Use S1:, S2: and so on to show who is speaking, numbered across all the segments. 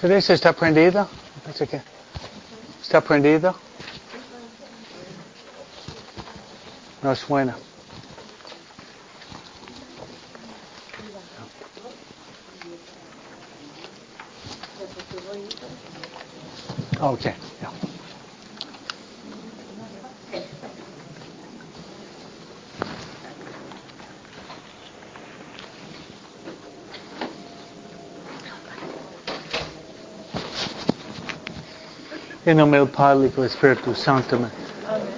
S1: Teresa está prendida. Pensé que está prendida. No suena. Okay. Yeah. En nombre del Padre del Espíritu Santo.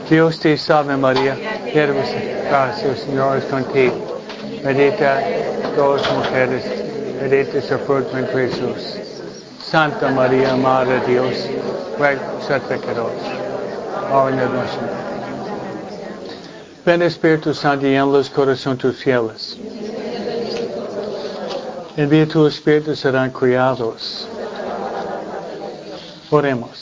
S1: Dios te salve María, llena de gracia, el Señor es contigo. Bendita todas mujeres, bendito es el fruto de Jesús. Santa María, Madre de Dios, ruega por pecadores, ahora en nuestra muerte. Ven Espíritu Santo y en los corazones tus fieles. Envía tu Espíritu serán criados. Oremos.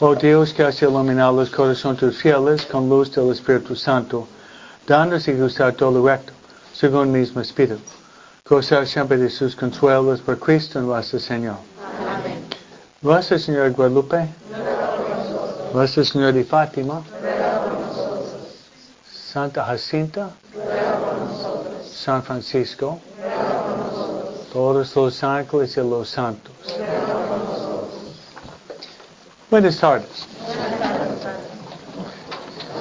S1: Oh Dios que has iluminado los corazones tus fieles con luz del Espíritu Santo, danos y gustar todo lo recto, según el mismo Espíritu. Gozar siempre de sus consuelos por Cristo nuestro Señor.
S2: Amén.
S1: Nuestra Señora de Guadalupe, Nuestra Señora de Fátima, Santa Jacinta, San Francisco, todos los ángeles y los santos. Buenas tardes.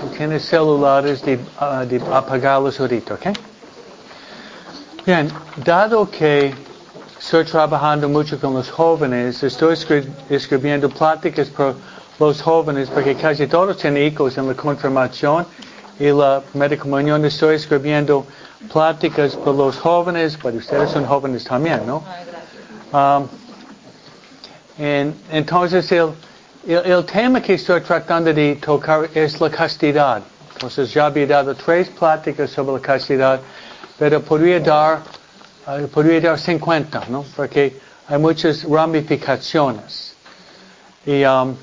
S1: Si tienes celulares, de, ah, de apagarlos ahorita, ¿ok? Bien, dado que estoy trabajando mucho con los jóvenes, estoy escri- escribiendo pláticas por los jóvenes porque casi todos tienen hijos en la confirmación y la primera comunión. Estoy escribiendo pláticas por los jóvenes, pero ustedes son jóvenes también, ¿no? Um, en- entonces, el, el, tema que estoy tratando de tocar es la castidad. Entonces, ya había dado tres pláticas sobre la castidad, pero podría dar, eh, podría dar 50, ¿no? Porque hay muchas ramificaciones. Y um,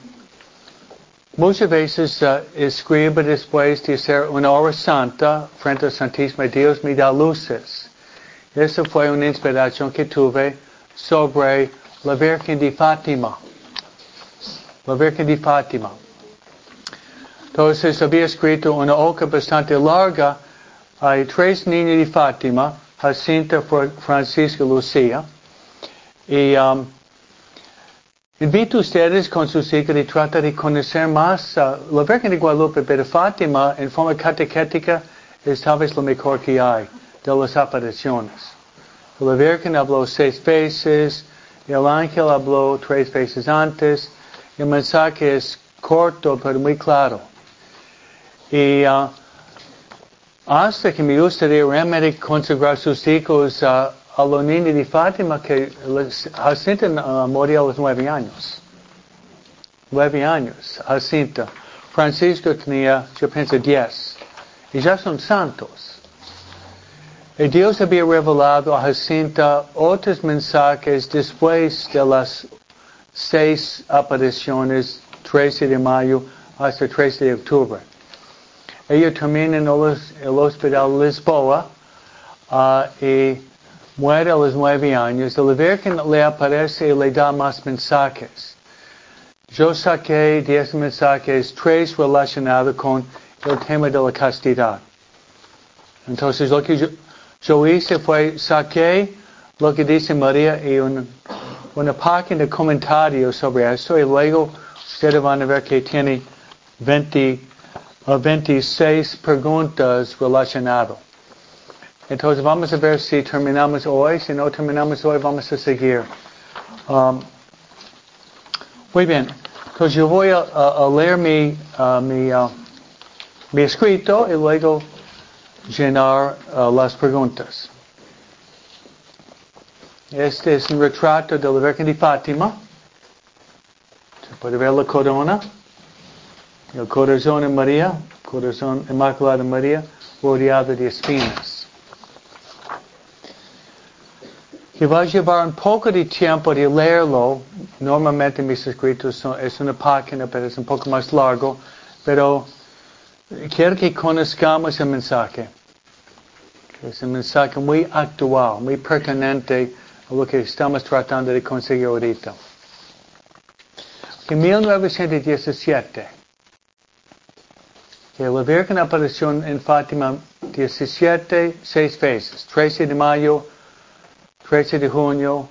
S1: muchas veces eh, escribo después de hacer una hora santa frente al Santísimo Dios me da luces. Esa fue una inspiración que tuve sobre la Virgen de Fátima. La Virgen de Fátima. Entonces había escrito una hoja bastante larga. Hay tres niños de Fátima, Jacinta, Fr- Francisco, Lucía. Y um, invito a ustedes con sus hijos de tratar de conocer más uh, la Virgen de Guadalupe, pero Fátima en forma catequética es tal vez lo mejor que hay de las apariciones. La Virgen habló seis veces, el ángel habló tres veces antes, el mensaje es corto pero muy claro. Y uh, hasta que me gustaría realmente consagrar sus hijos uh, a los niños de Fátima que Jacinta uh, murió a los nueve años. Nueve años, Jacinta. Francisco tenía, yo pienso, diez. Y ya son santos. Y Dios había revelado a Jacinta otros mensajes después de las seis apariciones, 13 de mayo hasta 13 de octubre. Ella termina en el, hos- el hospital Lisboa ah, y muere a los nueve años. La Virgen le aparece y le da más mensajes. Yo saqué esos mensajes tres relacionados con el tema de la castidad. Entonces lo que yo, yo hice fue saqué lo que dice María y un- una página de comentarios sobre esto y luego ustedes van a ver que tiene 20, o 26 preguntas relacionadas. Entonces vamos a ver si terminamos hoy. Si no terminamos hoy, vamos a seguir. Um, muy bien. Entonces yo voy a, a- a leer mi, uh, mi, uh, mi escrito y luego llenar uh, las preguntas. Este es un retrato de la Virgen de Fátima. Se puede ver la corona. El corazón de María, corazón inmaculado de María, rodeado de espinas. Que va a llevar un poco de tiempo de leerlo. Normalmente mis escritos son, es una página, pero es un poco más largo. Pero quiero que conozcamos el mensaje. Es un mensaje muy actual, muy pertinente lo que estamos tratando de conseguir ahorita. que 1917, que la Virgen apareció en Fátima 17, seis veces, 13 de mayo, 13 de junio,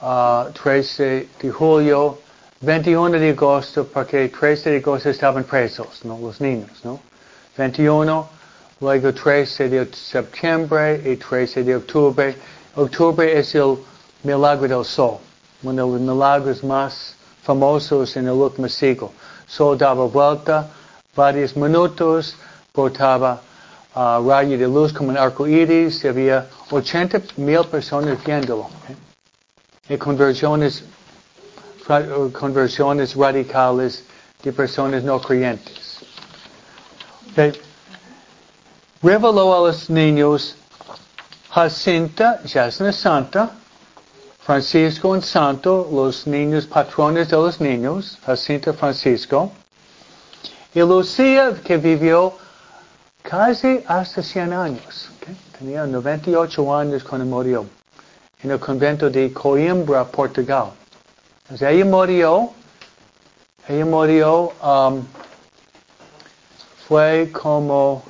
S1: 13 de julio, 21 de agosto, porque 13 de agosto estaban presos, ¿no? Los niños, ¿no? 21, luego 13 de septiembre y 13 de octubre. Octubre es el milagro del sol, uno de los milagros más famosos en el último siglo. Sol daba vuelta varios minutos, botaba uh, rayo de luz como un arco iris, había 80 mil personas viéndolo. Y conversiones, radicales de personas no creyentes. Reveló a los niños Jacinta, una santa, Francisco un santo, los niños patrones de los niños, Jacinta Francisco, y Lucía que vivió casi hasta 100 años, okay? tenía 98 años cuando murió, en el convento de Coimbra, Portugal. Entonces ella murió, ella murió, um, fue como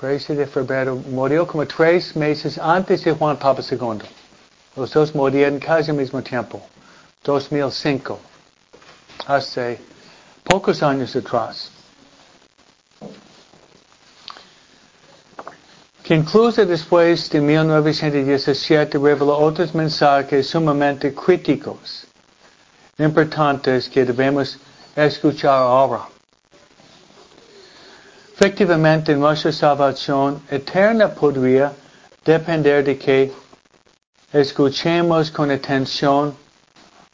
S1: 13 de febrero, murió como tres meses antes de Juan Pablo II. Los dos murieron casi al mismo tiempo, 2005, hace pocos años atrás. Que incluso después de 1917 reveló otros mensajes sumamente críticos, importantes que debemos escuchar ahora. Efectivamente, nuestra salvación eterna podría depender de que escuchemos con atención,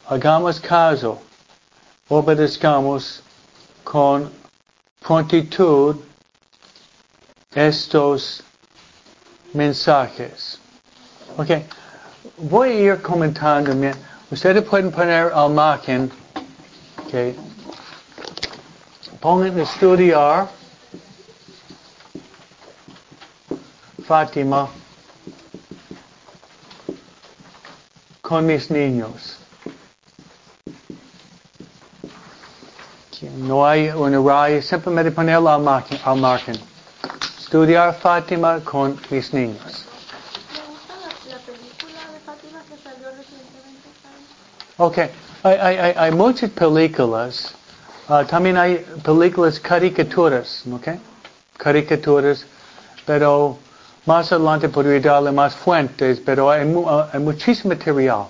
S1: hagamos caso, obedezcamos con prontitud estos mensajes. Ok, voy a ir comentando. Ustedes pueden poner al margen. Ok, pongan estudiar. Fátima con mis niños. No hay una raya, simplemente ponerlo al margen. Al margen. Estudiar Fátima con mis niños.
S2: de.
S1: Ok, hay, hay, hay muchas películas. Uh, también hay películas caricaturas, ¿ok? Caricaturas, pero más adelante podría darle más fuentes, pero hay, uh, hay muchísimo material.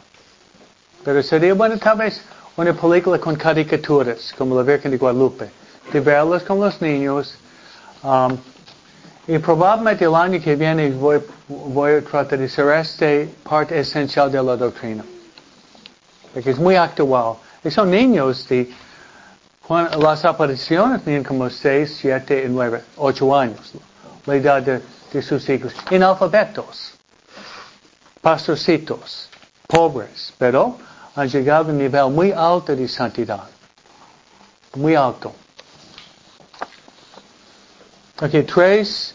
S1: Pero sería bueno tal vez una película con caricaturas, como la Virgen de Guadalupe, de verlas con los niños. Um, y probablemente el año que viene voy, voy, a tratar de hacer esta parte esencial de la doctrina. Porque es muy actual. Y son niños de las apariciones tienen como 6, 7, 9, 8 años. La edad de de sus hijos, pastorcitos, pobres, pero han llegado a un nivel muy alto de santidad. Muy alto. Aquí tres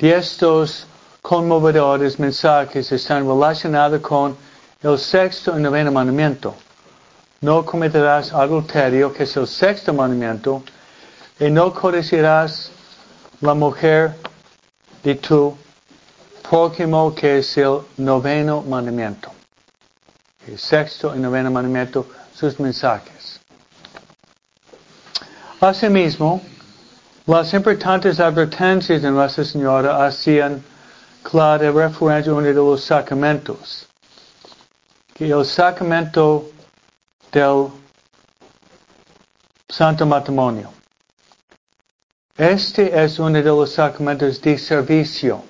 S1: de estos conmovedores mensajes están relacionados con el sexto y noveno mandamiento. No cometerás adulterio, que es el sexto mandamiento, y no codiciarás la mujer de tu prójimo que es el noveno mandamiento. El sexto y noveno mandamiento, sus mensajes. Asimismo, las importantes advertencias de Nuestra Señora hacían clara referencia a uno de los sacramentos. Que el sacramento del santo matrimonio. Este es uno de los sacramentos de servicio.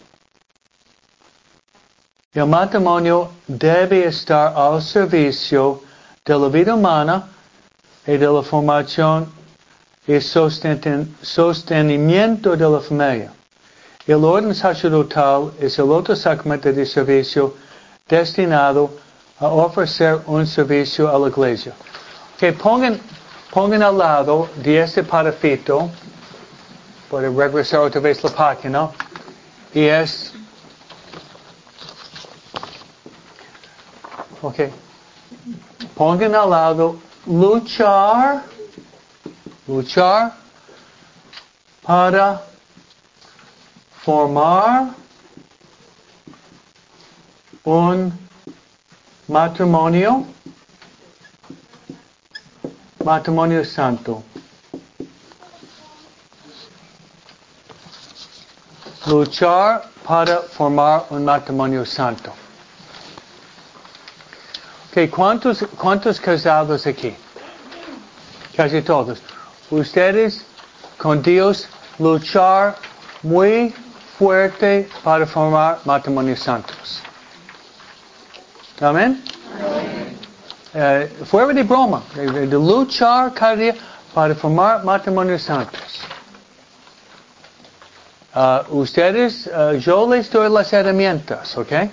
S1: El matrimonio debe estar al servicio de la vida humana y de la formación y sostenimiento de la familia. El orden sacerdotal es el otro sacramento de servicio destinado a ofrecer un servicio a la iglesia. Que pongan, pongan al lado de este parafito Puede regresar otra vez la página. Y es... Ok. Pongan al lado luchar, luchar para formar un matrimonio, matrimonio santo. Luchar para formar un matrimonio santo. Okay, ¿cuántos, ¿cuántos casados aquí? Casi todos. Ustedes con Dios luchar muy fuerte para formar matrimonios santos. Amén. Eh, fuera de broma, de, luchar cada día para formar matrimonios santos. Uh, ustedes, uh, yo les doy las herramientas, ¿ok?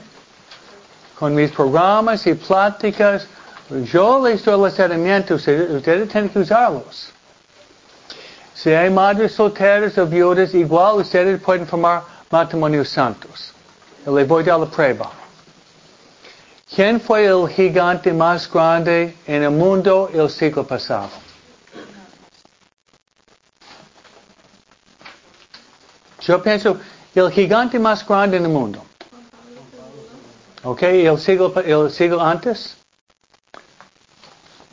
S1: Con mis programas y pláticas, yo les doy las herramientas, ustedes, ustedes tienen que usarlos. Si hay madres solteras o viudas, igual ustedes pueden formar matrimonios santos. Les voy a dar la prueba. ¿Quién fue el gigante más grande en el mundo el siglo pasado? Yo pienso, el gigante más grande en el mundo. ¿Ok? El siglo, el siglo antes.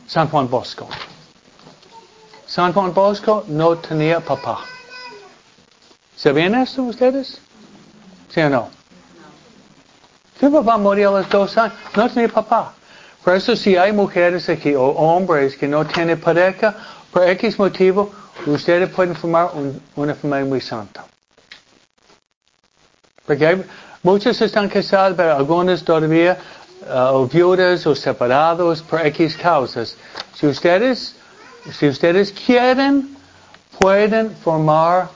S1: San Juan Bosco. San Juan Bosco no tenía papá. ¿Sabían esto ustedes? ¿Sí o no? Su papá murió a los dos años. No tenía papá. Por eso si hay mujeres aquí o hombres que no tienen pareja, por X motivo, ustedes pueden formar una familia muy santa. Porque muchos están casados, pero algunos todavía, uh, o viudas o separados por X causas. Si ustedes, si ustedes quieren, pueden formar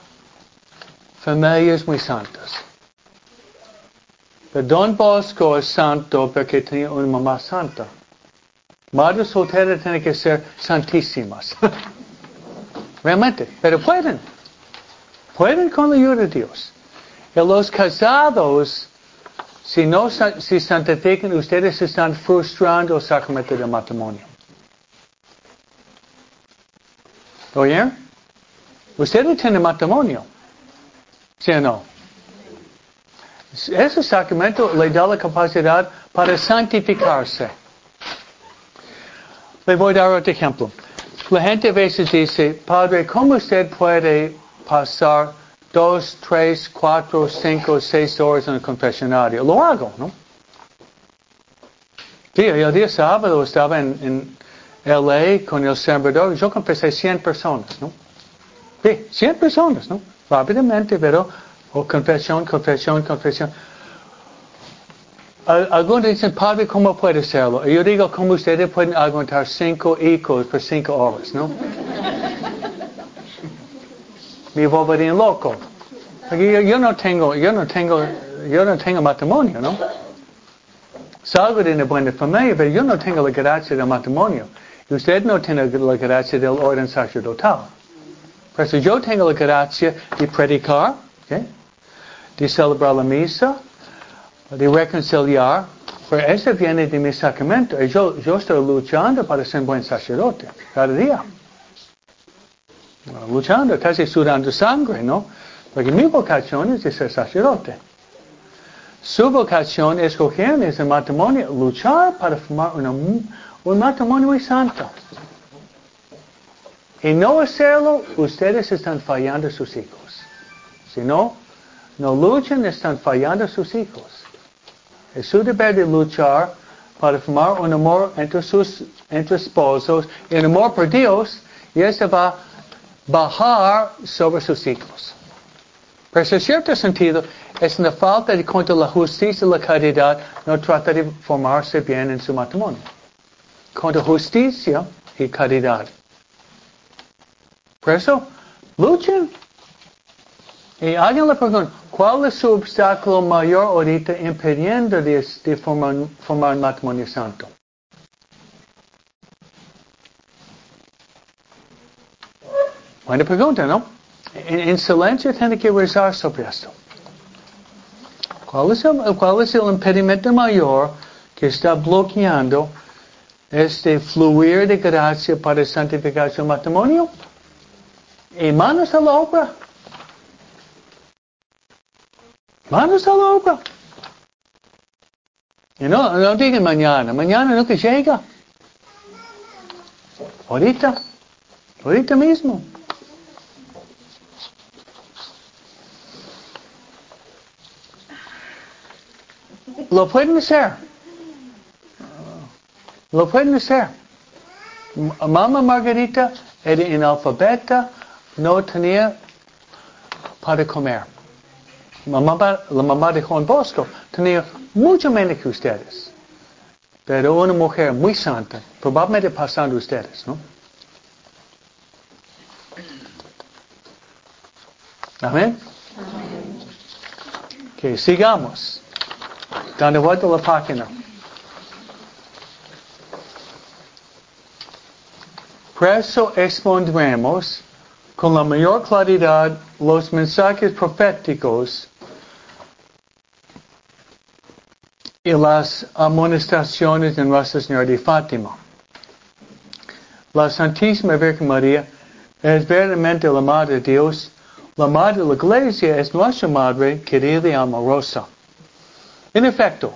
S1: familias muy santas. Pero Don Bosco es santo porque tenía una mamá santa. Madres solteras tienen que ser santísimas. Realmente, pero pueden. Pueden con la ayuda de Dios. Y los casados, si no si santifican, ustedes están frustrando el sacramento del matrimonio. ¿Oyen? Ustedes tienen matrimonio. ¿Sí o no? Ese sacramento le da la capacidad para santificarse. Le voy a dar otro ejemplo. La gente a veces dice, Padre, ¿cómo usted puede pasar dos, tres, cuatro, cinco, seis horas en el confesionario. Lo hago, ¿no? Sí, el día sábado estaba en, LA con el sembrador yo confesé 100 personas, ¿no? Sí, 100 personas, ¿no? Rápidamente, pero oh, confesión, confesión, confesión. Algunos dicen, Padre, ¿cómo puede hacerlo? Yo digo, ¿cómo ustedes pueden aguantar cinco hijos por cinco horas, no? Me volverían loco. Yo, yo, no tengo, yo no tengo, yo no tengo matrimonio, ¿no? Salgo de una buena familia, pero yo no tengo la gracia del matrimonio. Y usted no tiene la gracia del orden sacerdotal. Por eso yo tengo la gracia de predicar, ¿okay? de celebrar la misa, de reconciliar. Pero eso viene de mi sacramento. Y yo, yo estoy luchando para ser un buen sacerdote cada día luchando, casi sudando sangre, ¿no? Porque mi vocación es de ser sacerdote. Su vocación es coger ese matrimonio, luchar para formar un matrimonio muy santo. Y no hacerlo, ustedes están fallando a sus hijos. Si no, no luchan, están fallando a sus hijos. Es su deber de luchar para formar un amor entre sus entre esposos, un amor por Dios, y eso va bajar sobre sus hijos. Pero en cierto sentido, es una falta de cuanto la justicia y la caridad no trata de formarse bien en su matrimonio. Contra justicia y caridad. Por eso, luchen. Y alguien le pregunta, ¿cuál es su obstáculo mayor ahorita impidiendo de, formar, formar un matrimonio santo? Buena pregunta, ¿no? En, silencio tiene que rezar sobre esto. ¿Cuál es, el, ¿Cuál es el impedimento mayor que está bloqueando este fluir de gracia para santificar su matrimonio y manos a la obra. Manos a la obra. Y no, no digan mañana, mañana no que llega. Ahorita, ahorita mismo. Lo pueden hacer. Lo pueden hacer. Mamá Margarita era analfabeta, no tenía para comer. Mamá, la mamá de Juan Bosco tenía mucho menos que ustedes. Pero una mujer muy santa, probablemente pasando ustedes, ¿no? Amén. Que sigamos. La página. Por eso expondremos con la mayor claridad los mensajes proféticos y las amonestaciones de Nuestra Señora de Fátima. La Santísima Virgen María es verdaderamente la Madre de Dios. La Madre de la Iglesia es nuestra Madre querida y amorosa. En efecto,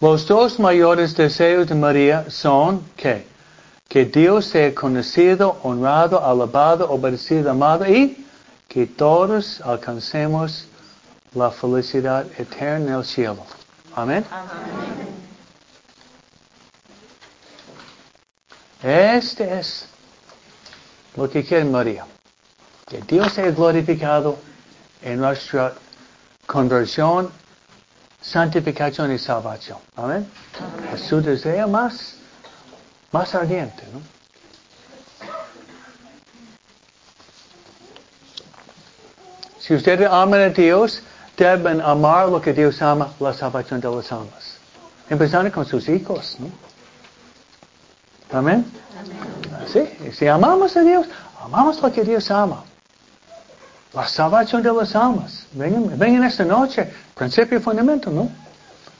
S1: los dos mayores deseos de María son que, que Dios sea conocido, honrado, alabado, obedecido, amado y que todos alcancemos la felicidad eterna en el cielo. Amén. Este es lo que quiere María. Que Dios sea glorificado en nuestra conversión santificación y salvación. Amén. Es su deseo más, más ardiente, ¿no? Si ustedes aman a Dios, deben amar lo que Dios ama, la salvación de las almas. Empezando con sus hijos, ¿no? Amén. Sí, si amamos a Dios, amamos lo que Dios ama. La salvación de las almas. Vengan, vengan esta noche. Principio y fundamento, ¿no?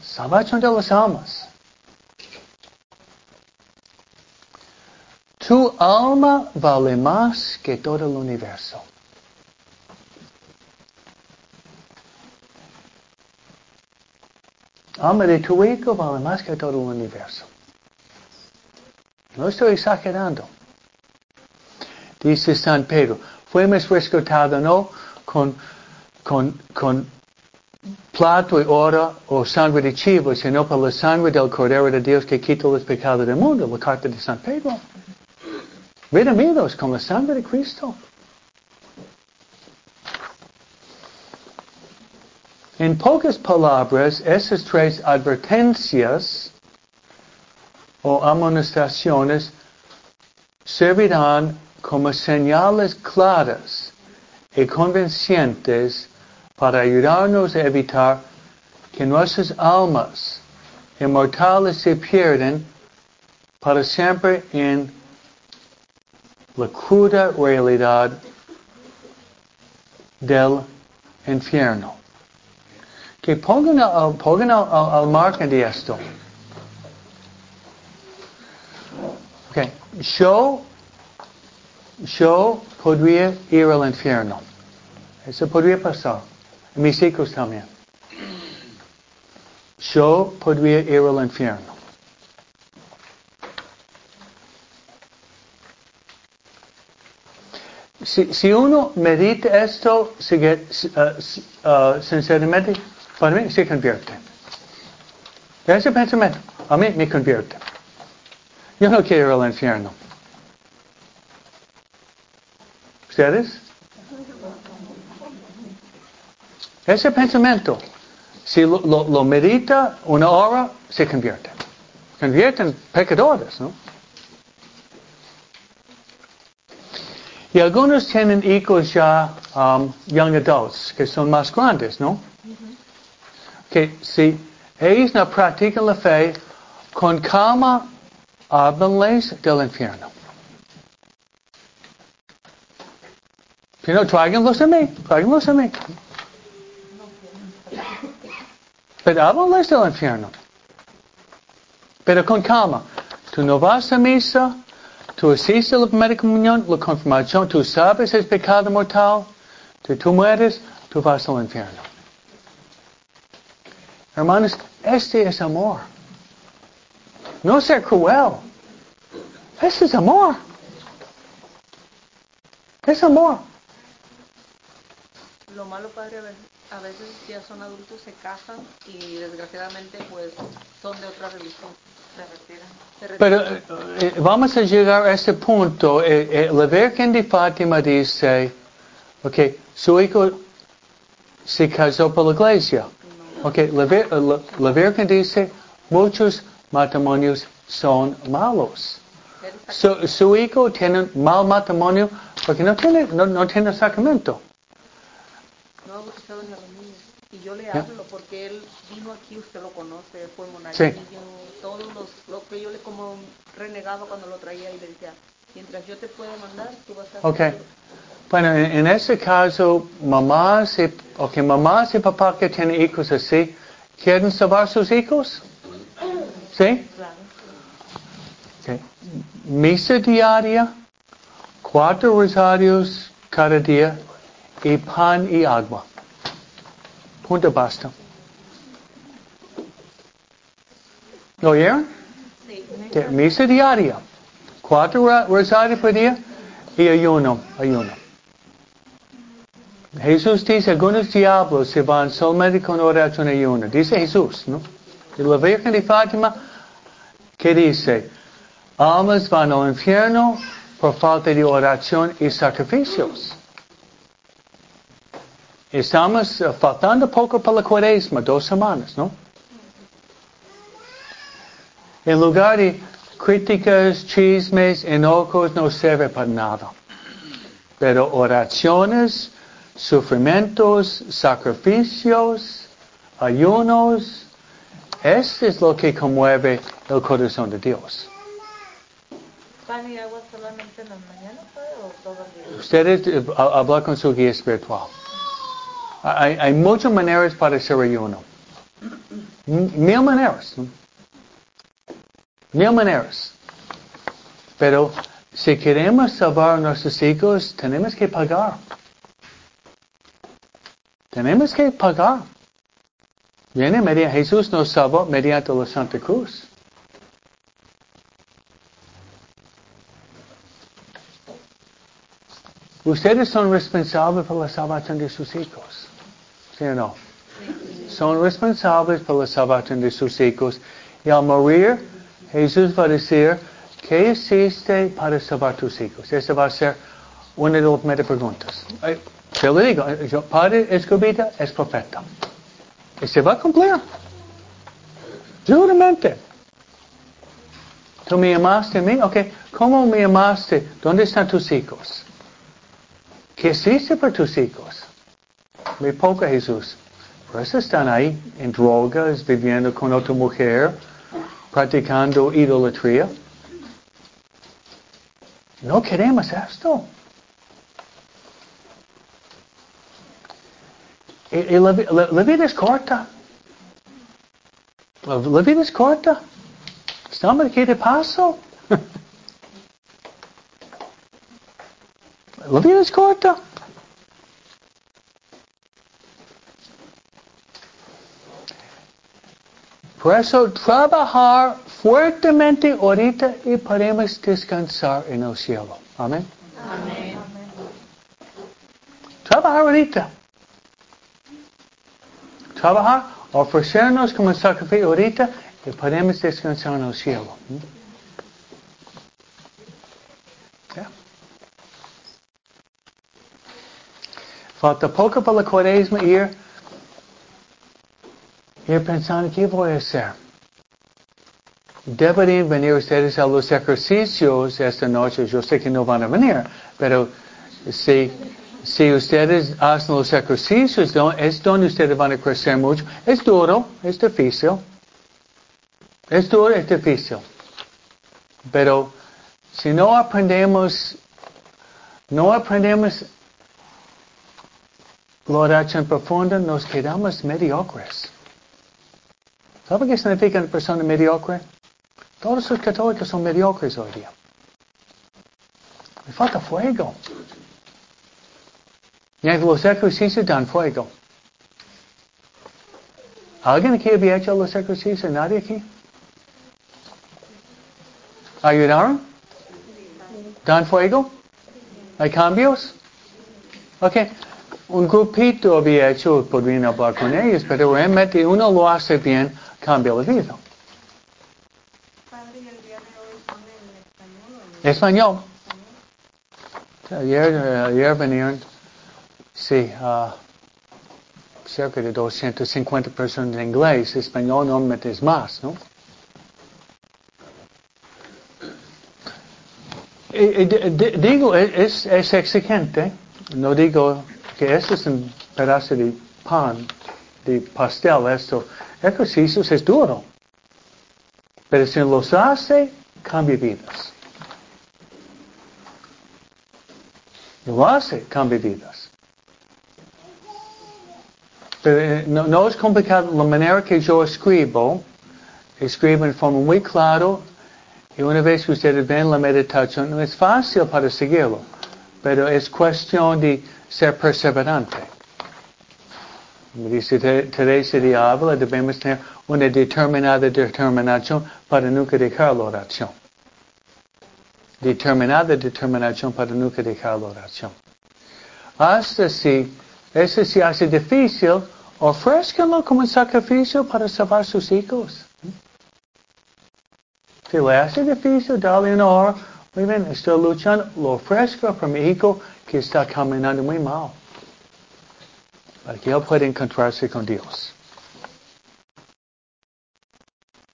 S1: Salvación de las almas. Tu alma vale más que todo el universo. Alma de tu hijo vale más que todo el universo. No estoy exagerando. Dice San Pedro, fuimos rescatados no con, con, con plato y oro o sangre de chivo, sino por la sangre del Cordero de Dios que quita los pecados del mundo, la carta de San Pedro. Redimidos con la sangre de Cristo. En pocas palabras, esas tres advertencias o amonestaciones servirán como señales claras y convincentes para ayudarnos a evitar que nuestras almas inmortales se pierden para siempre en la cruda realidad del infierno. Que pongan al, pongan al, al, margen de esto. Okay. Yo yo podría ir al infierno. Eso podría pasar. Hijos también. Yo podría ir al infierno. Si, si uno medita esto uh, uh, sinceramente, para mí se convierte. Ese pensamiento a mí me convierte. Yo no quiero ir al infierno. ustedes? Ese pensamiento, si lo, lo, lo, medita una hora, se convierte. Convierte en pecadores, ¿no? Y algunos tienen hijos ya um, young adults, que son más grandes, ¿no? Que si ellos no practican la fe, con calma, háblenles del infierno. Si no, tráiganlos a mí, tráiganlos a mí. Pero háblenles del infierno. Pero con calma. tú no vas a misa, tú hiciste la primera comunión, la confirmación, tú sabes es pecado mortal, que tú mueres, tú vas al infierno. Hermanos, este es amor. No ser cruel. Este es amor. Es amor.
S3: Lo malo, padre, a veces, a veces ya son adultos, se casan y desgraciadamente pues son de otra religión. Se retiran. Se retiran.
S1: Pero eh, vamos a llegar a ese punto. Eh, eh, la Virgen de Fátima dice, ok, su hijo se casó por la iglesia. Ok, la, Vir- la- la Virgen dice, muchos matrimonios son malos. Su, su hijo tiene un mal matrimonio porque no tiene, no, no tiene sacramento.
S3: Ha bautizado en la familia. Y yo le hablo porque él vino aquí, usted lo conoce, fue
S1: Sí.
S3: monaguillo, todos los, lo que yo le como renegado cuando lo traía y le decía, mientras yo te pueda mandar, tú vas a
S1: Ok.
S3: hacer
S1: Bueno, en, en ese caso, mamás y, okay, mamás y papás que tienen hijos así, ¿quieren salvar sus hijos? ¿Sí?
S3: Claro.
S1: Misa diaria, cuatro rosarios cada día y pan y agua. Punto basta. ¿Lo oyeron? Ok, Misa diaria, cuatro ra- rosarios por día y ayuno, ayuno. Jesús dice, algunos diablos se van solamente con oración y ayuno. Dice Jesús, ¿no? Y la Virgen de Fátima, ¿qué dice? Almas van al infierno por falta de oración y sacrificios. Estamos eh, faltando poco para la cuaresma, dos semanas, ¿no? En lugar de críticas, chismes, enojos, no sirve para nada. Pero oraciones, sufrimientos, sacrificios, ayunos, eso es lo que conmueve el corazón de Dios.
S4: ¿Pan y agua solamente en las mañanas padre, o todo el día?
S1: Ustedes eh, ha- hablar con su guía espiritual. Hay, hay muchas maneras para hacer ayuno. Mil maneras. Mil maneras. Pero si queremos salvar a nuestros hijos, tenemos que pagar. Tenemos que pagar. Viene media, Jesús nos salvó mediante la Santa Cruz. Ustedes son responsables por la salvación de sus hijos. ¿Sí o no? Son responsables por la salvación de sus hijos. Y al morir, Jesús va a decir, ¿qué hiciste para salvar tus hijos? Esa va a ser una de las primeras preguntas. Te lo digo, yo, Padre Escobita es profeta. Y se va a cumplir. Seguramente. ¿Tú me amaste a mí? Ok. ¿Cómo me amaste? ¿Dónde están tus hijos? ¿Qué hiciste por tus hijos? Muy poco, Jesús. Por eso están ahí en drogas, viviendo con otra mujer, practicando idolatría. No queremos esto. Y, y la, la- la vida es corta. La, la vida es corta. Estamos aquí de paso. La vida es corta. Por eso trabajar fuertemente ahorita y podemos descansar en el cielo. Amén. Trabajar ahorita. Trabajar, ofrecernos como sacrificio ahorita y podemos descansar en el cielo. Falta poco para la cuaresma ir, ir pensando qué voy a hacer. Deberían venir ustedes a los ejercicios esta noche. Yo sé que no van a venir, pero si, si ustedes hacen los ejercicios, es donde ustedes van a crecer mucho. Es duro, es difícil. Es duro, es difícil. Pero si no aprendemos, no aprendemos la oración profunda, nos quedamos mediocres. ¿Sabe qué significa una persona mediocre? Todos los católicos son mediocres hoy día. Me falta fuego. Y los ejercicios dan fuego. ¿Alguien aquí había hecho los ejercicios? ¿Nadie aquí? ¿Ayudaron? ¿Dan fuego? ¿Hay cambios? Ok. Un grupito había hecho, podrían hablar con ellos, pero realmente uno lo hace bien, cambia la vida.
S2: Padre, ¿y el día de hoy son en español en
S1: Español. Ayer, eh, ayer vinieron, sí, ah, cerca de 250 personas en inglés. Español normalmente es más, ¿no? Y- y di- di- digo, es, es exigente. No digo que esto es un pedazo de pan, de pastel, esto. Ejercicios es duro. Pero si los hace, cambia vidas. Lo hace, cambia vidas. Eh, no, no es complicado. La manera que yo escribo, escribo en forma muy clara. Y una vez que ustedes ven la meditación, no es fácil para seguirlo. Pero es cuestión de ser perseverante. Dice Te- Teresa de Ávila, debemos tener una determinada determinación para nunca dejar la oración. Determinada determinación para nunca dejar la oración. Hasta si eso se hace difícil, ofrézcanlo como un sacrificio para salvar sus hijos. Si le hace difícil, dale una hora. Muy bien, estoy luchando, lo ofrezco para mi hijo que está caminando muy mal. Para que él pueda encontrarse con Dios.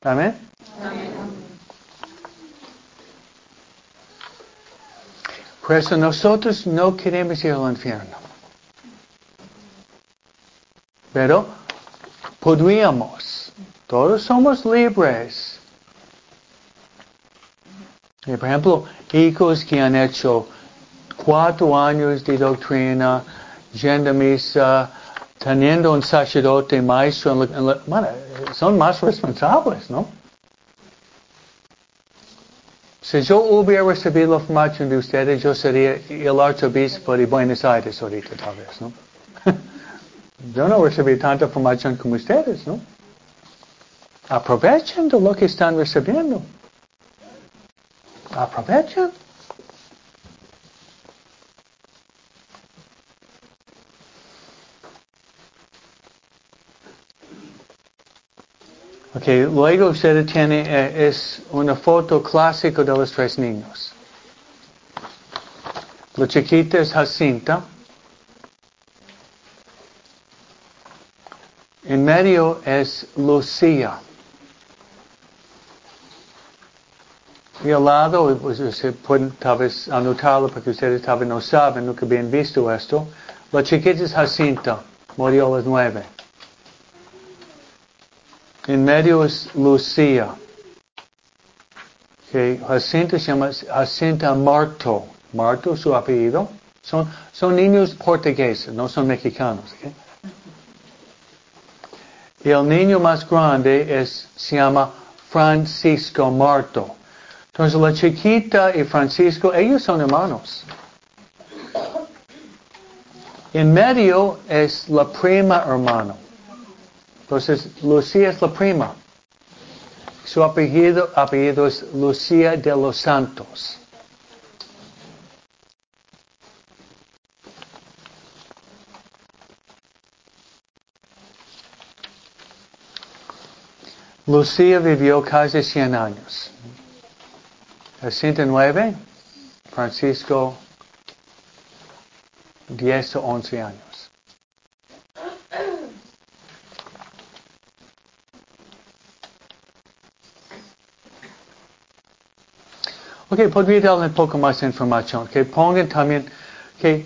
S1: Amén. Por eso nosotros no queremos ir al infierno. Pero podríamos. Todos somos libres. Y, por ejemplo, hijos que han hecho cuatro años de doctrina, yendo a misa, teniendo un sacerdote maestro, en la- en la- bueno, son más responsables, ¿no? Si yo hubiera recibido la formación de ustedes, yo sería el arzobispo de Buenos Aires ahorita, tal vez, ¿no? yo no recibí tanta formación como ustedes, ¿no? Aprovechen de lo que están recibiendo. Aprovechen. Ok, luego usted tiene, eh, es una foto clásica de los tres niños. La chiquita es Jacinta. En medio es Lucía. Y al lado, pues, se pueden tal vez anotarlo porque ustedes tal vez no saben, nunca habían visto esto. La chiquita es Jacinta, murió a las nueve. En medio es Lucía. Que Jacinta se llama Jacinta Marto. Marto, su apellido. Son, son niños portugueses, no son mexicanos. Y el niño más grande es, se llama Francisco Marto. Entonces la chiquita y Francisco, ellos son hermanos. En medio es la prima hermano. Entonces Lucía es la prima. Su apellido, apellido es Lucía de los Santos. Lucía vivió casi 100 años. 69, Francisco 10 o 11 años. Ok, podría darle un poco más de información. Que pongan también que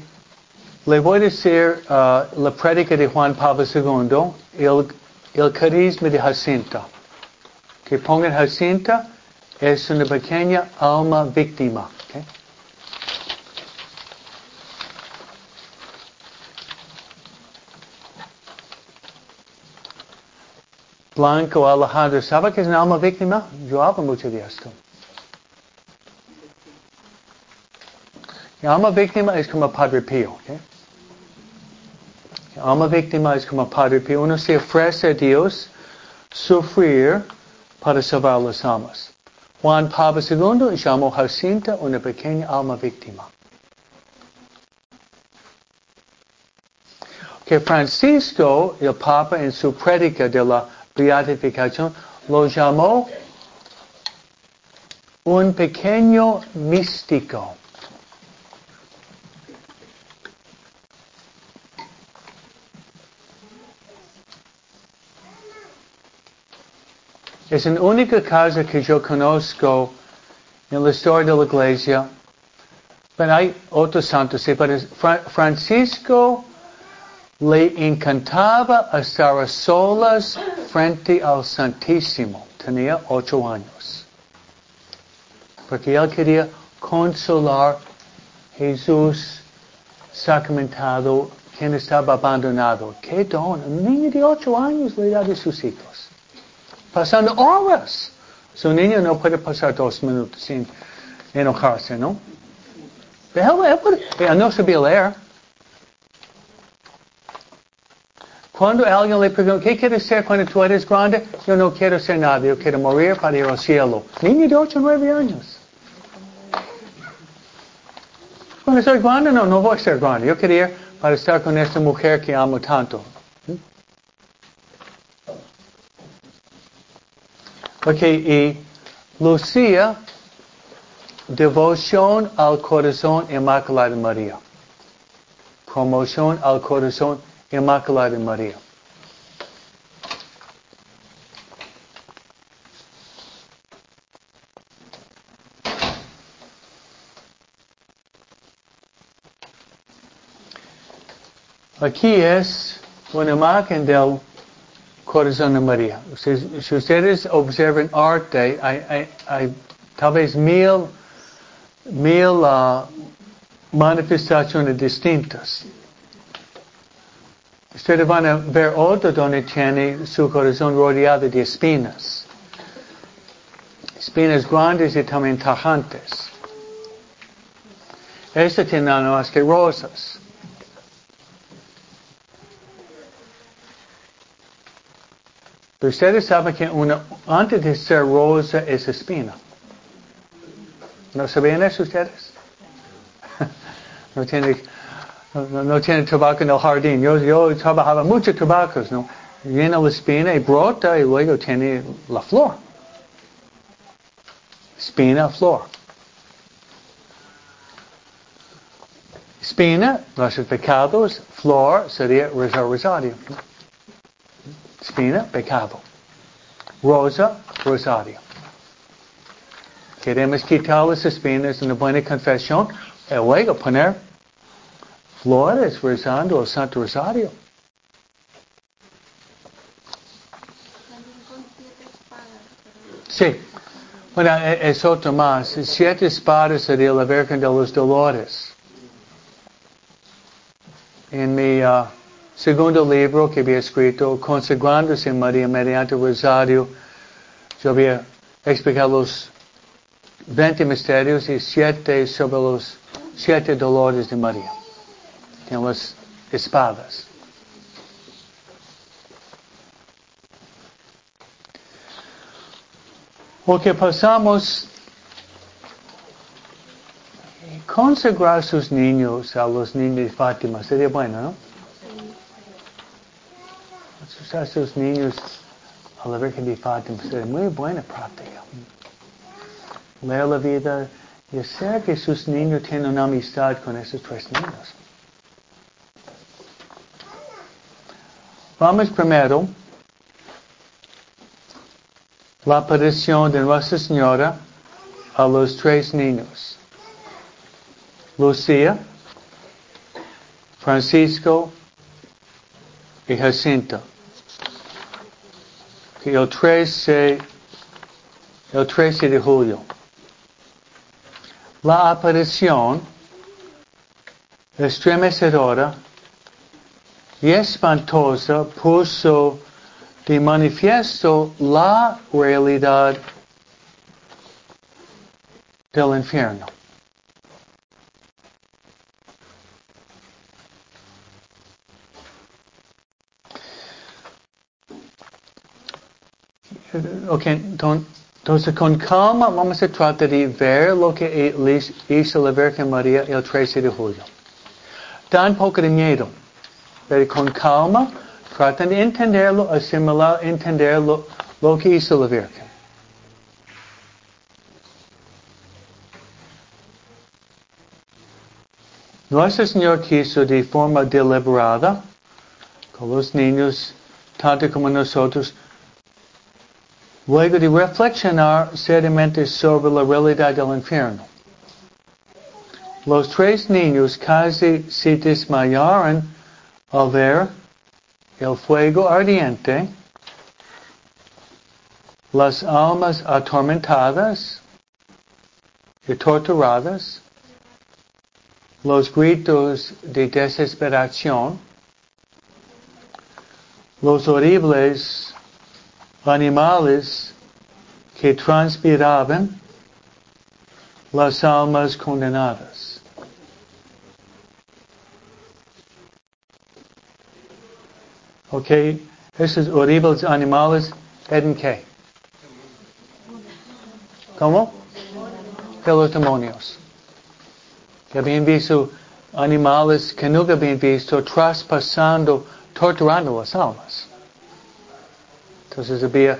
S1: le voy a decir uh, la prédica de Juan Pablo II, el, el carisma de Jacinta. Que pongan Jacinta es una pequeña alma víctima. ok. Blanco Alejandro, ¿sabe qué es un alma víctima? Yo hablo mucho de esto. El alma víctima es como Padre Pío. ¿okay? Alma víctima es como Padre Pío. Uno se ofrece a Dios sufrir para salvar las almas. Juan Pablo II llamó Jacinta una pequeña alma víctima. Que Francisco, el Papa, en su prédica de la beatificación, lo llamó un pequeño místico. Es la única casa que yo conozco en la historia de la iglesia. Pero hay otros santos, pero Francisco le encantaba estar a solas frente al Santísimo. Tenía ocho años. Porque él quería consolar Jesús sacramentado, quien estaba abandonado. ¿Qué don? Un niño de ocho años le da de sus hijos. Pasando horas. Su niño no puede pasar dos minutos sin enojarse, ¿no? Pero él, él no sabía leer. Cuando alguien le pregunta, ¿qué quieres ser cuando tú eres grande? Yo no quiero ser nada, yo quiero morir para ir al cielo. Niño de 8 o 9 años. Cuando soy grande, no, no voy a ser grande. Yo quería para estar con esta mujer que amo tanto. Ok, y Lucía, devoción al corazón inmaculado de María. Promoción al corazón Inmaculada de María. Aquí es una imagen del corazón de María. Si, ustedes observan arte, hay, tal vez mil, mil uh, manifestaciones distintas. Ustedes van a ver otro donde tiene su corazón rodeado de espinas. Espinas grandes y también tajantes. Este tiene nada más que rosas. Pero ustedes saben que una, antes de ser rosa es espina. ¿No sabían eso ustedes? no tiene no, no, tiene tabaco en el jardín. Yo, yo trabajaba mucho tabacos, ¿no? Llena la espina y brota y luego tiene la flor. Espina, flor. Espina, los pecados, flor sería rosario. Espina, pecado. Rosa, rosario. Queremos quitar las espinas en la buena confesión y luego poner flores rezando el Santo Rosario. Sí. Bueno, es otro más. Siete espadas sería la Virgen de los Dolores. En mi uh, segundo libro que había escrito, Consagrándose en María mediante Rosario, yo había explicado los 20 misterios y siete sobre los siete dolores de María en las espadas. Porque pasamos consagrar sus niños a los niños de Fátima sería bueno, ¿no? Consagrar sus niños a la Virgen de Fátima sería muy buena práctica. Leer la vida y hacer que sus niños tengan una amistad con esos tres niños. Vamos primero la aparición de Nuestra Señora a los tres niños. Lucía, Francisco y Jacinta. el 13, el 13 de julio. La aparición estremecedora y espantosa puso de manifiesto la realidad del infierno. Ok, entonces con calma vamos a tratar de ver lo que hizo la Virgen María el 13 de julio. Da un poco de miedo, pero con calma tratan de entenderlo, asimilar, entenderlo lo que hizo la Virgen. Nuestro Señor quiso de forma deliberada, con los niños, tanto como nosotros, luego de reflexionar seriamente sobre la realidad del infierno. Los tres niños casi se desmayaron al ver el fuego ardiente, las almas atormentadas y torturadas, los gritos de desesperación, los horribles animales que transpiraban, las almas condenadas. Ok, esos horribles animales eran qué? ¿Cómo? De los demonios. Que habían visto animales que nunca habían visto traspasando, torturando las almas. Entonces había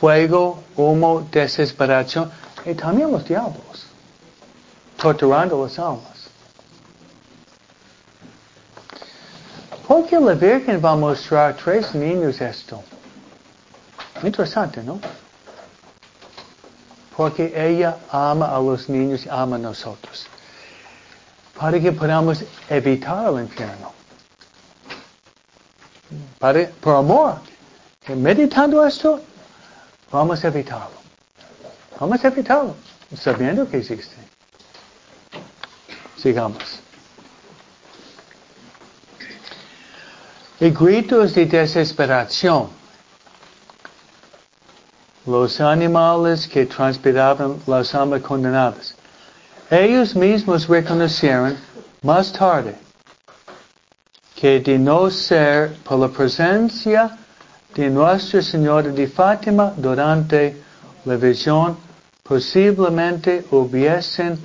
S1: fuego, humo, desesperación y también los diablos, torturando las almas. ¿Por qué la Virgen va a mostrar a tres niños esto? Interesante, ¿no? Porque ella ama a los niños y ama a nosotros. Para que podamos evitar el infierno. Para, por amor. Meditando esto, vamos a evitarlo. Vamos a evitarlo, sabiendo que existe. Sigamos. Y gritos de desesperación. Los animales que transpiraban las almas condenadas. Ellos mismos reconocieron más tarde que de no ser por la presencia de Nuestra Señora de Fátima durante la visión, posiblemente hubiesen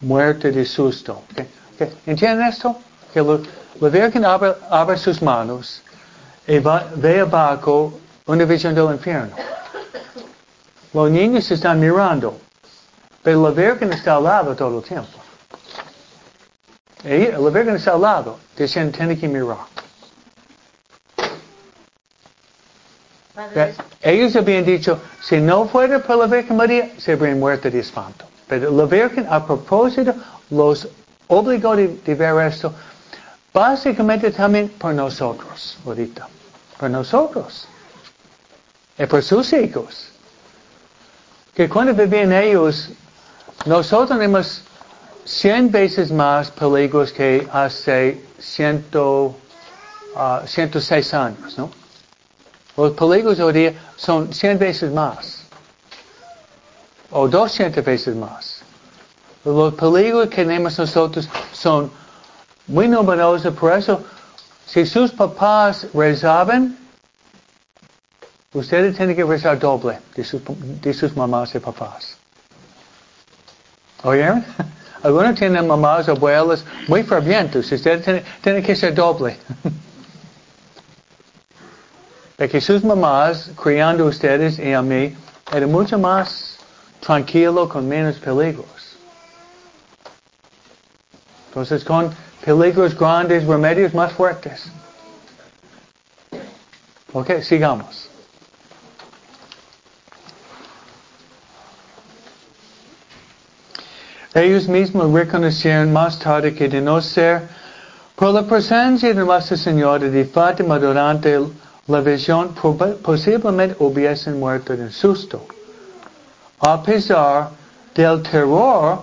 S1: muerto de susto. ¿Entienden esto? Que la Virgen abre, sus manos y ve abajo una visión del infierno. Los niños están mirando, pero la Virgen está al lado todo el tiempo. Y la Virgen está al lado, diciendo, tiene que mirar. Ellos habían dicho, si no fuera por la Virgen María, se habrían muerto de espanto. Pero la Virgen a propósito los obligó de, ver esto, básicamente también por nosotros, ahorita. Por nosotros. Y por sus hijos. Que cuando vivían ellos, nosotros tenemos 100 veces más peligros que hace ciento, 106 ah, años, ¿no? Los peligros hoy día son 100 veces más. O 200 veces más. Los peligros que tenemos nosotros son muy numerosos. Por eso, si sus papás rezaban, ustedes tienen que rezar doble de sus, de sus mamás y papás. ¿Oyeron? Algunos tienen mamás, abuelas muy fervientes. Ustedes tienen, tienen que ser doble. de que sus mamás criando a ustedes y a mí era mucho más tranquilo con menos peligros. Entonces con peligros grandes, remedios más fuertes. Ok, sigamos. Ellos mismos reconocieron más tarde que de no ser por la presencia de Nuestra Señora de Fátima durante el la visión posiblemente hubiesen muerto de susto. A pesar del terror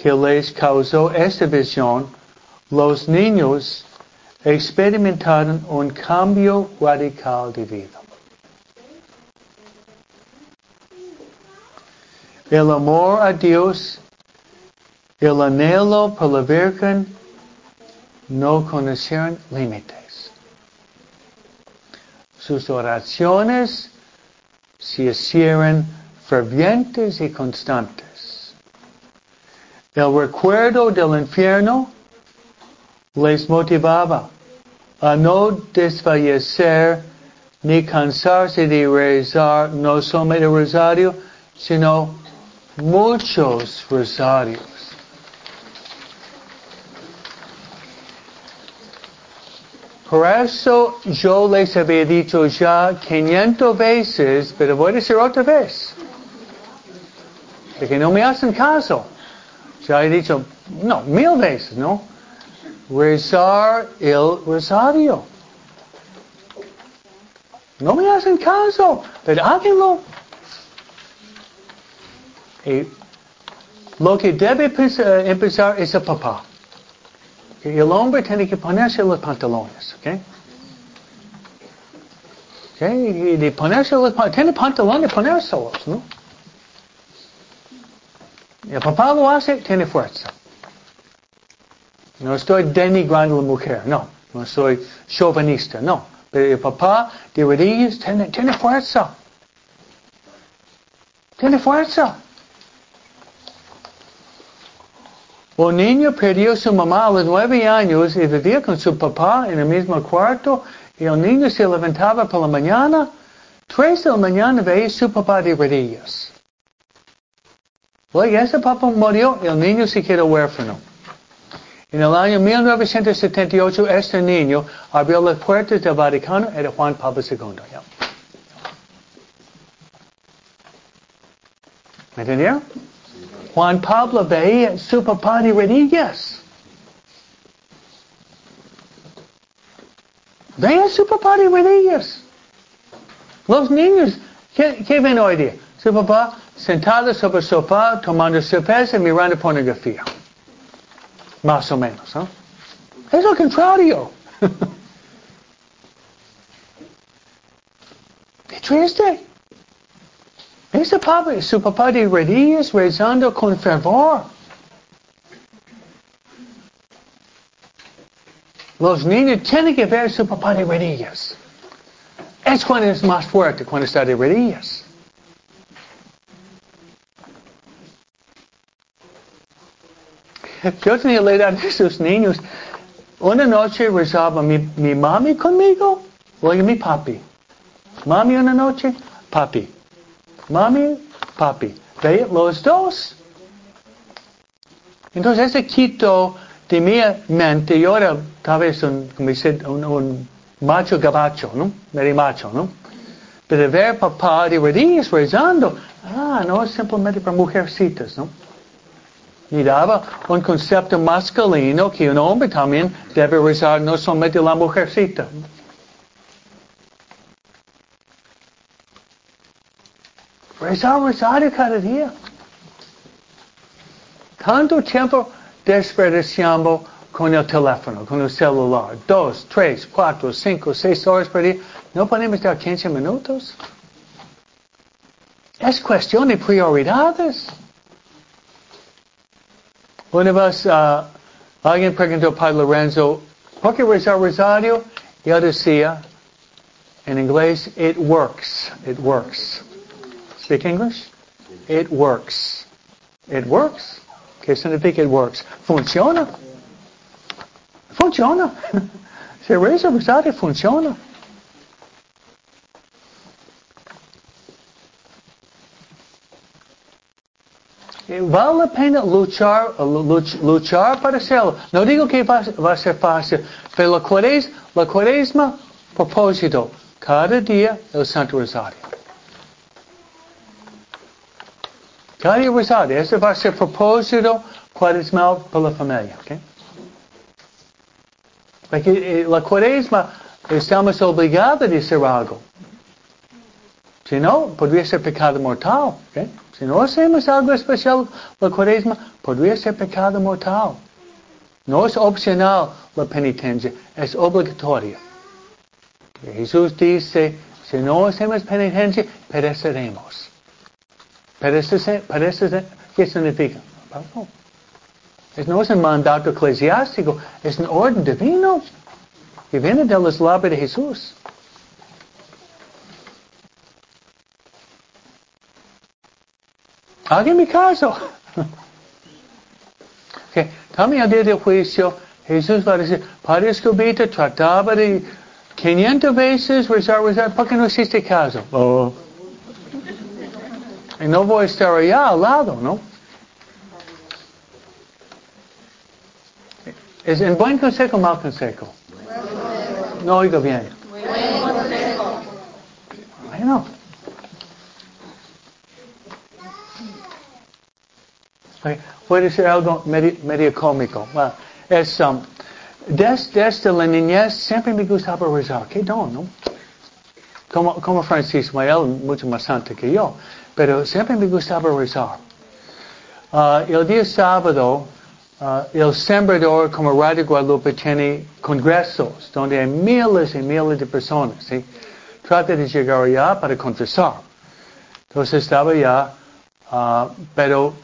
S1: que les causó esta visión, los niños experimentaron un cambio radical de vida. El amor a Dios, el anhelo por la Virgen, no conocieron límites. Sus oraciones se hicieron fervientes y constantes. El recuerdo del infierno les motivaba a no desfallecer ni cansarse de rezar no solamente el rosario, sino muchos rosarios. Por eso yo les había dicho ya 500 veces, pero voy a decir otra vez. De que no me hacen caso. Ya he dicho, no, mil veces, ¿no? Rezar el rosario. No me hacen caso, pero háganlo. Y lo que debe empezar es el papá. El hombre tiene que ponerse los pantalones, ¿ok? ¿Okay? Y de ponerse los pantalones, tiene pantalones ponérselos, ¿no? Y el papá lo hace, tiene fuerza. No estoy denigrando a la mujer, no. No soy chauvinista, no. Pero el papá de rodillas tiene, tiene fuerza. Tiene fuerza. Un niño perdió a su mamá a los nueve años y vivía con su papá en el mismo cuarto y el niño se levantaba por la mañana. Tres de la mañana veía a su papá de rodillas. Luego ese papá murió y el niño se quedó huérfano. En el año 1978 este niño abrió las puertas del Vaticano, era Juan Pablo II. ¿Me entendieron? Juan Pablo veía su papá de rodillas. Veía su papá de rodillas. Los niños, ¿qué, ven hoy día? Su papá sentado sobre el sofá, tomando cerveza y mirando pornografía. Más o menos, ¿no? Es lo contrario. Qué triste. Ese papá, su papá de rodillas rezando con fervor. Los niños tienen que ver su papá de rodillas. Es cuando es más fuerte, cuando está de rodillas. Yo tenía la edad de esos niños. Una noche rezaba mi, mi mami conmigo, luego mi papi. Mami una noche, papi. Mami, papi. ¿Ve? Los dos. Entonces ese quito de mi mente, yo era tal vez un, un, un macho gabacho, ¿no? Medio macho, ¿no? Pero ver papá de rodillas rezando, ah, no es simplemente para mujercitas, ¿no? Y daba un concepto masculino que un hombre también debe rezar, no solamente la mujercita. Rezar rosario cada día. Tanto tiempo desperdiciamos con el teléfono, con el celular. Dos, tres, cuatro, cinco, seis horas por día. No podemos dar 15 minutos. Es cuestión de prioridades. Una vez uh, alguien preguntó a Padre Lorenzo, ¿por qué rezar rosario? Y él decía, en inglés, it works, it works. Speak English? It works. It works. ¿Qué significa it works? Funciona. Funciona. Se reza rosario, funciona. Vale la pena luchar, luchar para hacerlo. No digo que va, va a ser fácil, pero la cuaresma, la cuaresma, propósito, cada día el Santo Rosario. Cada día rosario, ese va a ser propósito cuaresmal para la familia. ¿okay? Porque eh, la cuaresma estamos obligados a hacer algo. Si no, podría ser pecado mortal. ¿okay? Si no hacemos algo especial la cuaresma, podría ser pecado mortal. No es opcional la penitencia, es obligatoria. Jesús dice, si no hacemos penitencia, pereceremos. Perecer, perecer, ¿qué significa? No. Es, un mandato eclesiástico, es un orden divino que viene de los labios de Jesús. mi caso. okay. También al día del juicio, Jesús va a decir, Padre Escobita trataba de 500 veces rezar, rezar, ¿por qué no existe caso? Oh. Y no voy a estar allá al lado, ¿no? ¿Es en buen consejo o mal consejo? No oigo bien. Bueno. Puede ser algo medio, cómico. es, um, desde, la niñez siempre me gustaba rezar. Qué don, ¿no? Como, como Francisco, él mucho más santo que yo. Pero siempre me gustaba rezar. Uh, el día sábado, uh, el sembrador como Radio Guadalupe tiene congresos donde hay miles y miles de personas. ¿sí? Trata de llegar allá para confesar. Entonces estaba allá, uh, pero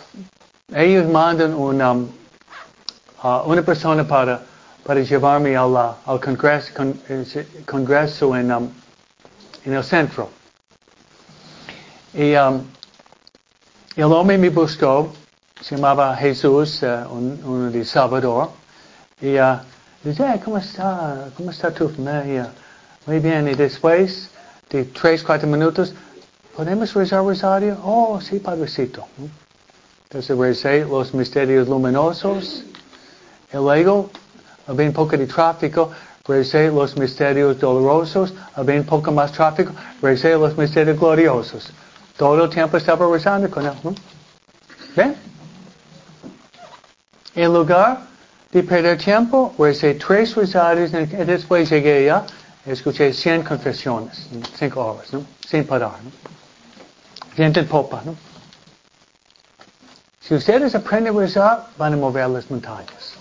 S1: ellos mandan una, uh, una persona para, para llevarme al, al congreso, con, congreso en, um, en el centro. Y um, el hombre me buscó, se llamaba Jesús, uh, un, uno de Salvador, y uh, dice, ¿cómo está? ¿Cómo está tu familia? Muy bien, y después de tres, cuatro minutos, ¿podemos rezar rosario? Oh, sí, Padrecito. Entonces recé los misterios luminosos. Y luego, había un poco de tráfico, recé los misterios dolorosos. Había un poco más tráfico, recé los misterios gloriosos. El tiempo estaba rezando con él. ¿no? ¿Ven? En lugar de perder tiempo, recé tres rosarios y después llegué allá escuché 100 confesiones cinco horas, ¿no? Sin parar, ¿no? Gente en popa, ¿no? Si ustedes aprenden a rezar, van a mover las montañas.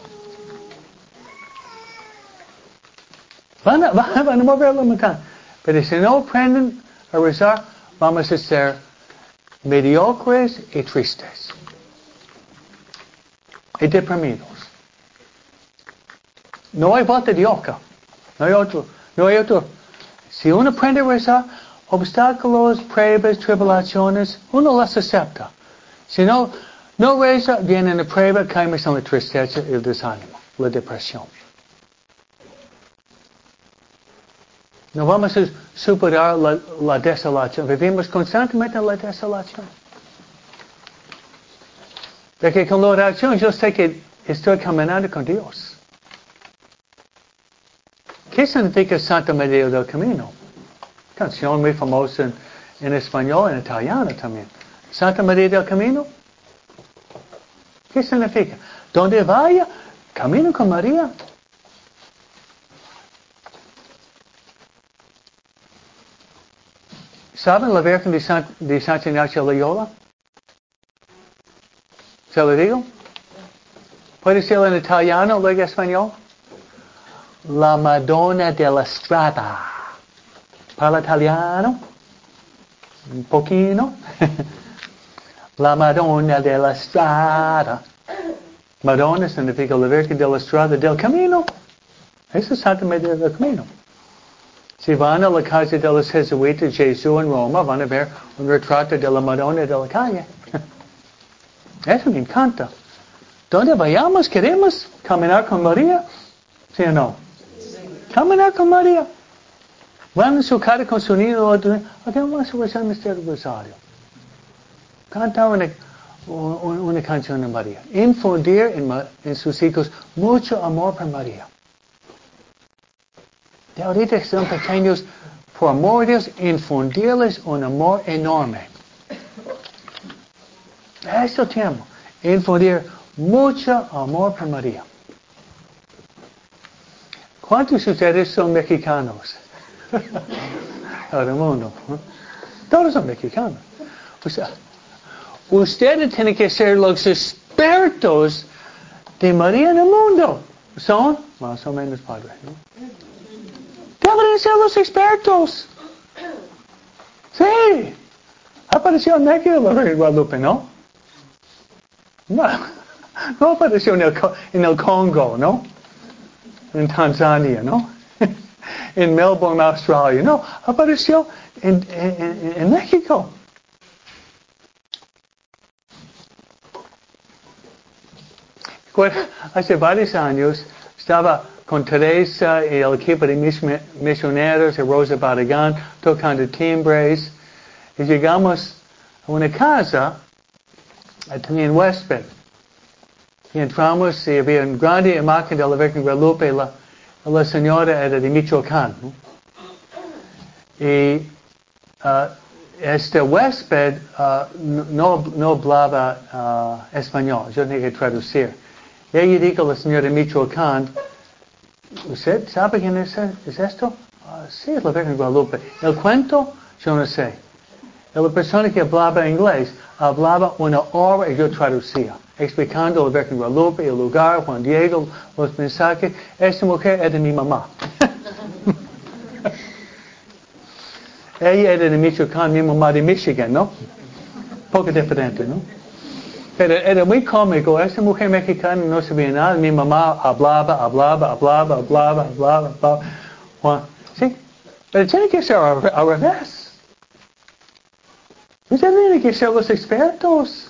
S1: Van a, van a mover las montañas. Pero si no aprenden a rezar, vamos a ser mediocres y tristes. Y deprimidos. No hay vuelta de oca. No hay otro. No hay otro. Si uno aprende a rezar, obstáculos, pruebas, tribulaciones, uno las acepta. Si no, no reza, viene la prueba, caemos en la tristeza el desánimo, la depresión. No vamos a superar la, desolación. Vivimos constantemente en la desolación. Porque con la oración yo sé que estoy caminando con Dios. ¿Qué significa Santa María del Camino? Canción muy famosa en, en español, en italiano también. Santa María del Camino. ¿Qué significa? Donde vaya, camino con María. ¿Saben la Virgen de, San, de Santa Ignacio Loyola? ¿Se lo digo? ¿Puede ser en italiano, luego español? La Madonna della Strada. ¿Para italiano? Un poquito. La Madonna della Strada. Madonna significa la Virgen della Strada del Camino. Eso es Santa María del Camino. Si van a la casa de los jesuitas Jesús en Roma, van a ver un retrato de la Madonna de la calle. Eso me encanta. Donde vayamos, queremos caminar con María. ¿Sí o no? Caminar con María. Van a su cara con su niño. ¿A vamos a rezar el misterio del rosario? Canta una, una canción de María. Infundir en, sus hijos mucho amor por María. De ahorita son pequeños, por amor de Dios, infundirles un amor enorme. Este tiempo, infundir mucho amor por María. ¿Cuántos de ustedes son mexicanos? Todo el mundo. Todos son mexicanos. Ustedes tienen que ser los expertos de María en el mundo. son más o menos padre. ¿no? Deben ser los expertos. Sí. Apareció en México la Virgen Guadalupe, ¿no? No, no apareció en el, en el Congo, ¿no? En Tanzania, ¿no? en Melbourne, Australia. No, apareció en, en, en México. Hace varios años estaba con Teresa y el equipo de misioneros de Rosa Barragán tocando timbres y llegamos a una casa, tenía un huésped. Y entramos y había una grande imagen de la Virgen Guadalupe, la, la señora era de Michoacán. Y uh, este huésped uh, no, no, hablaba uh, español, yo tenía que traducir. Y ella dijo a la señora de Michoacán, ¿usted sabe quién es, es esto? sí, es la Virgen Guadalupe. El cuento, yo no sé. La persona que hablaba inglés hablaba una hora y yo traducía, explicando la Virgen Guadalupe, el lugar, Juan Diego, los mensajes. Esta mujer era mi mamá. Ella era de Michoacán, mi mamá de Michigan, ¿no? Poco diferente, ¿no? Pero era muy cómico. Esa mujer mexicana no sabía nada. Mi mamá hablaba, hablaba, hablaba, hablaba, hablaba, hablaba. ¿Sí? Pero tiene que ser al revés. Tienen que ser los expertos.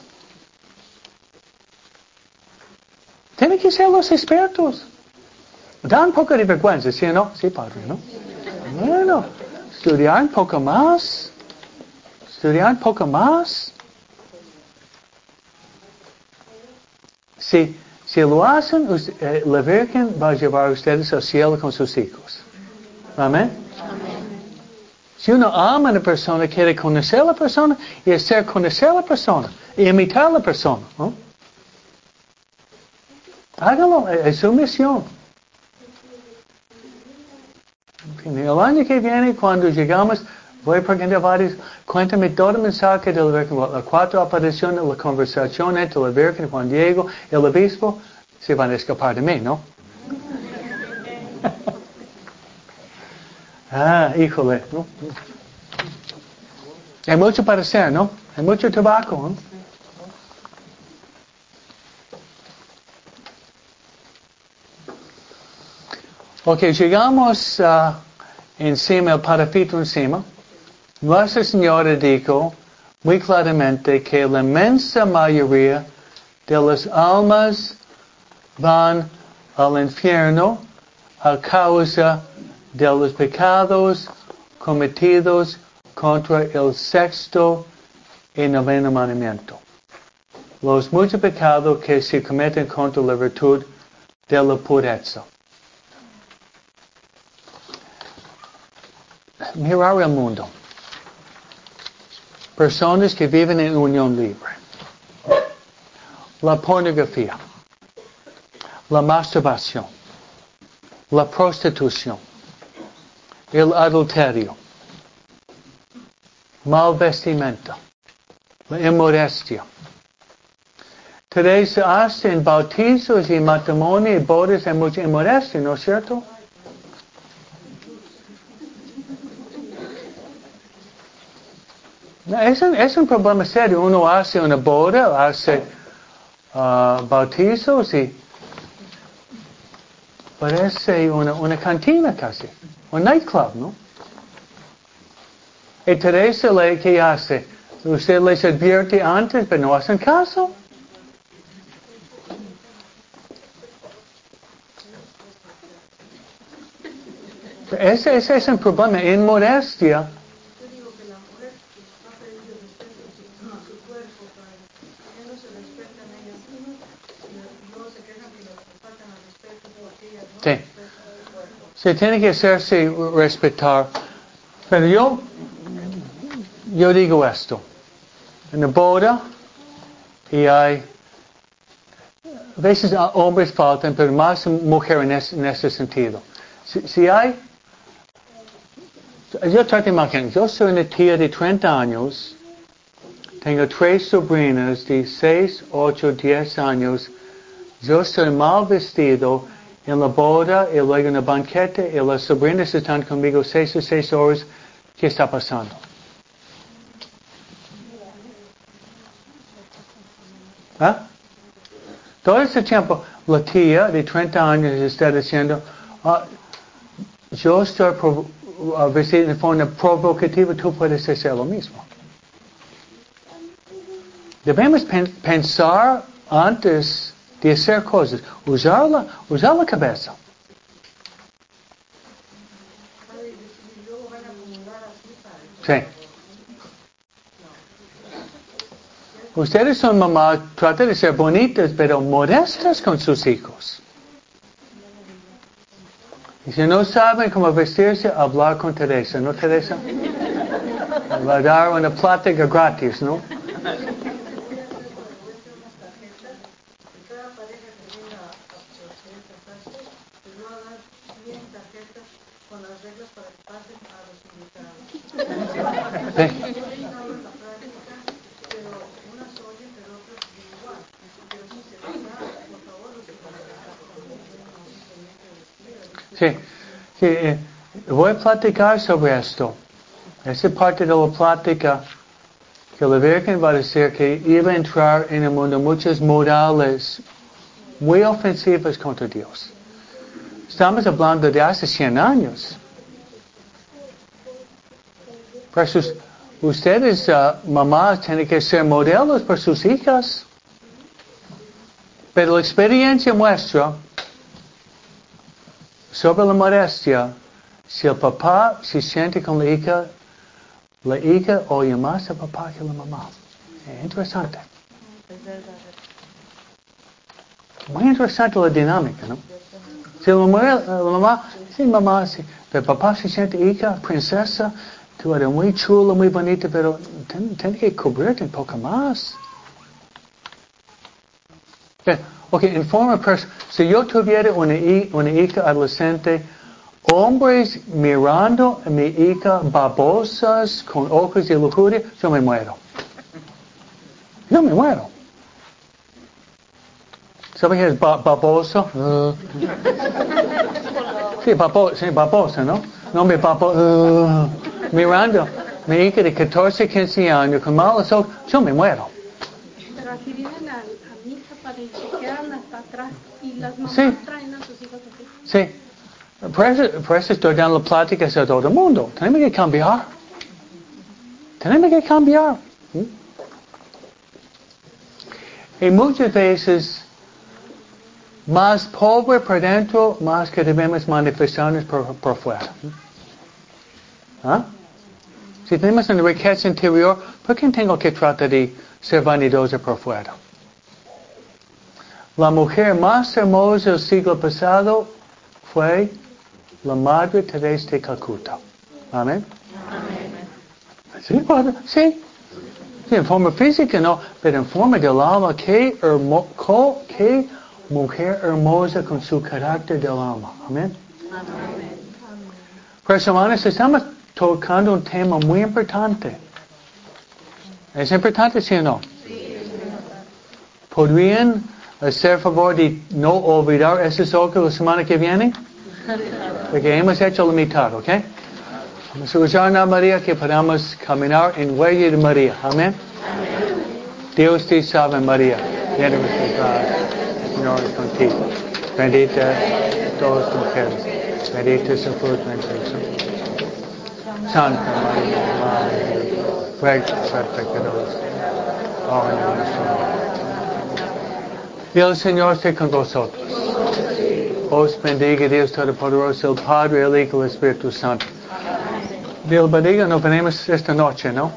S1: Tienen que ser los expertos. Dan un poco de vergüenza, ¿sí o no? Sí, padre, ¿no? Bueno, estudiar un poco más. Estudiar un poco más. Si, si lo hacen, eh, la Virgen va a llevar a ustedes al cielo con sus hijos. Amén. Si uno ama a una persona, quiere conocer a la persona y hacer conocer a la persona y imitar a la persona. ¿no? Hágalo, es su misión. El año que viene, cuando llegamos, voy a preguntar varios, cuéntame todo el mensaje de la Virgen, las cuatro apariciones, la conversación entre la Virgen, Juan Diego y el obispo, se van a escapar de mí, ¿no? Ah, híjole, ¿no? Hay mucho para hacer, ¿no? Hay mucho tabaco, ¿no? Ok, llegamos uh, encima, el parapito encima. Nuestra Señora dijo muy claramente que la inmensa mayoría de las almas van al infierno a causa de los pecados cometidos contra el sexto y noveno mandamiento. Los muchos pecados que se cometen contra la virtud de la pureza. Mirar el mundo. Personas que viven en unión libre. La pornografía. La masturbación. La prostitución el adulterio, mal vestimenta, la inmodestia. Teresa hace en bautizos y matrimonio y bodas hay mucha inmodestia, ¿no es cierto? Es un, es un problema serio. Uno hace una boda, hace uh, bautizos y parece una, una cantina casi. Un nightclub, ¿no? Y Teresa le, ¿qué hace? Usted les advierte antes, pero no hacen caso. Ese, ese es un problema, inmodestia. Sí. Se tiene que hacerse respetar. Pero yo, yo digo esto. En la boda, y hay, a veces hombres faltan, pero más mujeres en, ese, sentido. Si, hay, yo trato de imaginar, yo soy una tía de 30 años, tengo tres sobrinas de 6, 8, 10 años, yo estoy mal vestido en la boda y luego en el banquete y las sobrinas están conmigo seis o seis horas. ¿Qué está pasando? ¿Ah? Todo ese tiempo, la tía de 30 años está diciendo, ah, yo estoy a veces de forma provocativa, tú puedes hacer lo mismo. Debemos pensar antes de hacer cosas, usar la, usar la cabeza. Sí. Ustedes son mamás, tratan de ser bonitas, pero modestas con sus hijos. Y si no saben cómo vestirse, hablar con Teresa, ¿no, Teresa? Va dar una plática gratis, ¿no? Eh, voy a platicar sobre esto. Esa parte de la plática que la Virgen va a decir que iba a entrar en el mundo muchos modales muy ofensivos contra Dios. Estamos hablando de hace 100 años. Para sus, ustedes, uh, mamás, tienen que ser modelos para sus hijas. Pero la experiencia muestra sobre la modestia, si el papá se siente con la hija, la hija oye más al papá que la mamá. Es interesante. Muy interesante la dinámica, ¿no? Si la mamá, la mamá sí, mamá, sí, pero papá se siente hija, princesa, tú eres muy chula, muy bonita, pero tienes que cubrirte un poco más. Ok, en forma personal, si yo tuviera una, una hija adolescente, hombres mirando a mi hija babosas con ojos de lujuria, yo me muero. Yo me muero. ¿Sabes qué es baboso? sí, baboso, sí, ¿no? No me baboso. mirando mi hija de 14, 15 años con malos ojos, yo me muero.
S2: Pero aquí vienen a, a misa para se quedan hasta atrás y las mamás
S1: Sí.
S2: traen a sus hijos así.
S1: Sí. Por eso, por eso estoy dando pláticas a todo el mundo. Tenemos que cambiar. Tenemos que cambiar. ¿Mm? Y muchas veces, más pobre por dentro, más que debemos manifestarnos por, por fuera. ¿Mm? ¿Ah? Si tenemos una riqueza interior, ¿por qué tengo que tratar de ser vanidosa por fuera? La mujer más hermosa del siglo pasado fue la Madre Teresa de Calcuta. Amén. Sí, padre, sí. Sí, en forma física no, pero en forma del alma, qué, hermo, qué mujer hermosa con su carácter del alma. Amén. Pues hermanos, estamos tocando un tema muy importante. ¿Es importante, sí o no? ¿Podrían favor de no olvidar esas hojas la semana que viene? Porque hemos hecho la mitad, ¿ok? Vamos a usar a María que podamos caminar en huella de María. Amén. Dios te salve María, llena de gracia, Señor es contigo. Bendita todas las mujeres, bendito es el fruto de tu. Santa María, Madre de Dios, ruega por pecadores, ahora Y el Señor esté con vosotros. Os bendiga Dios Todopoderoso, el Padre, el Hijo y el Espíritu Santo. Dios bendiga, nos venimos esta noche, ¿no?